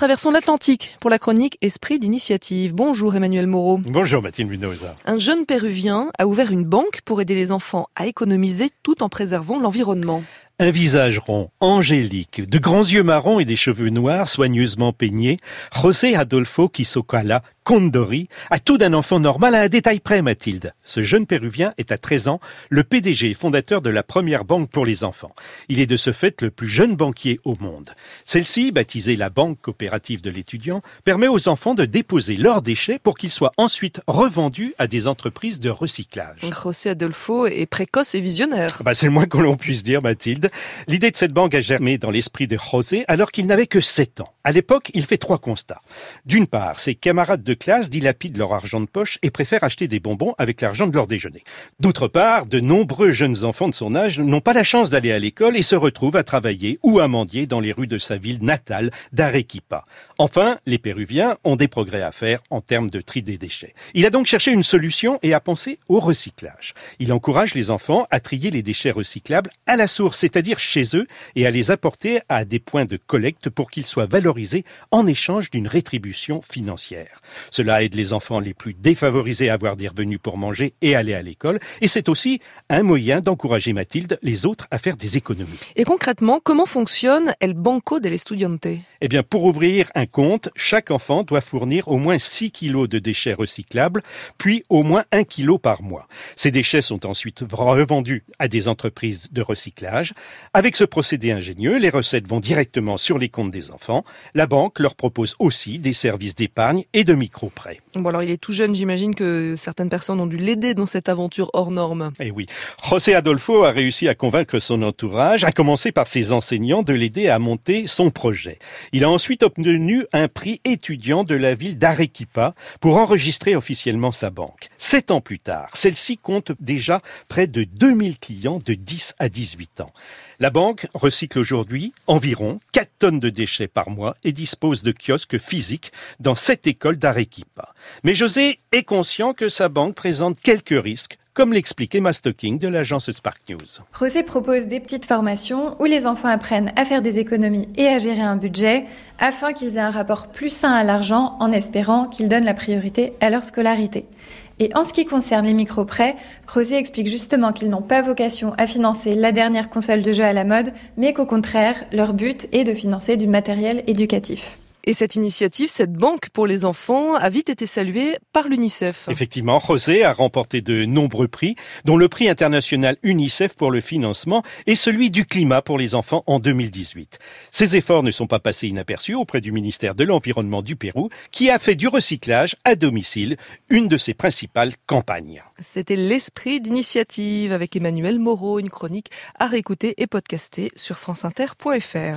traversons l'Atlantique pour la chronique Esprit d'initiative. Bonjour Emmanuel Moreau. Bonjour Mathilde Munoza. Un jeune Péruvien a ouvert une banque pour aider les enfants à économiser tout en préservant l'environnement. Un visage rond, angélique, de grands yeux marrons et des cheveux noirs soigneusement peignés, José Adolfo Quisocala Condori a tout d'un enfant normal à un détail près, Mathilde. Ce jeune Péruvien est à 13 ans le PDG et fondateur de la première banque pour les enfants. Il est de ce fait le plus jeune banquier au monde. Celle-ci, baptisée la Banque coopérative de l'étudiant, permet aux enfants de déposer leurs déchets pour qu'ils soient ensuite revendus à des entreprises de recyclage. José Adolfo est précoce et visionnaire. Bah, c'est le moins que l'on puisse dire, Mathilde. L'idée de cette banque a germé dans l'esprit de José alors qu'il n'avait que 7 ans. À l'époque, il fait trois constats. D'une part, ses camarades de classe dilapident leur argent de poche et préfèrent acheter des bonbons avec l'argent de leur déjeuner. D'autre part, de nombreux jeunes enfants de son âge n'ont pas la chance d'aller à l'école et se retrouvent à travailler ou à mendier dans les rues de sa ville natale d'Arequipa. Enfin, les Péruviens ont des progrès à faire en termes de tri des déchets. Il a donc cherché une solution et a pensé au recyclage. Il encourage les enfants à trier les déchets recyclables à la source, c'est-à-dire chez eux, et à les apporter à des points de collecte pour qu'ils soient valorisés en échange d'une rétribution financière. Cela aide les enfants les plus défavorisés à avoir des revenus pour manger et aller à l'école, et c'est aussi un moyen d'encourager Mathilde, les autres, à faire des économies. Et concrètement, comment fonctionne El Banco del Estudiante? Eh bien, pour ouvrir un compte, chaque enfant doit fournir au moins 6 kilos de déchets recyclables, puis au moins 1 kilo par mois. Ces déchets sont ensuite revendus à des entreprises de recyclage. Avec ce procédé ingénieux, les recettes vont directement sur les comptes des enfants. La banque leur propose aussi des services d'épargne et de micro-prêts. Bon, alors il est tout jeune, j'imagine que certaines personnes ont dû l'aider dans cette aventure hors norme. Eh oui. José Adolfo a réussi à convaincre son entourage, à commencer par ses enseignants, de l'aider à monter son projet. Il a ensuite obtenu un prix étudiant de la ville d'Arequipa pour enregistrer officiellement sa banque. Sept ans plus tard, celle-ci compte déjà près de 2000 clients de 10 à 18 ans. La banque recycle aujourd'hui environ 4 tonnes de déchets par mois et dispose de kiosques physiques dans cette écoles d'Arequipa. Mais José est conscient que sa banque présente quelques risques comme l'explique Emma Stocking de l'agence Spark News. José propose des petites formations où les enfants apprennent à faire des économies et à gérer un budget afin qu'ils aient un rapport plus sain à l'argent en espérant qu'ils donnent la priorité à leur scolarité. Et en ce qui concerne les micro-prêts, Rosé explique justement qu'ils n'ont pas vocation à financer la dernière console de jeu à la mode, mais qu'au contraire, leur but est de financer du matériel éducatif. Et cette initiative, cette banque pour les enfants, a vite été saluée par l'UNICEF. Effectivement, José a remporté de nombreux prix, dont le prix international UNICEF pour le financement et celui du climat pour les enfants en 2018. Ces efforts ne sont pas passés inaperçus auprès du ministère de l'Environnement du Pérou, qui a fait du recyclage à domicile une de ses principales campagnes. C'était l'esprit d'initiative avec Emmanuel Moreau, une chronique à réécouter et podcaster sur franceinter.fr.